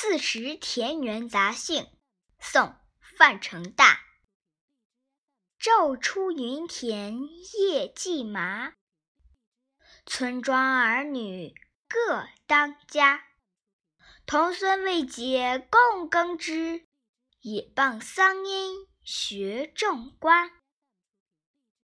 四时田园杂兴宋范成大。昼出耘田夜绩麻。村庄儿女各当家。童孙未解供耕织也傍桑阴学种瓜。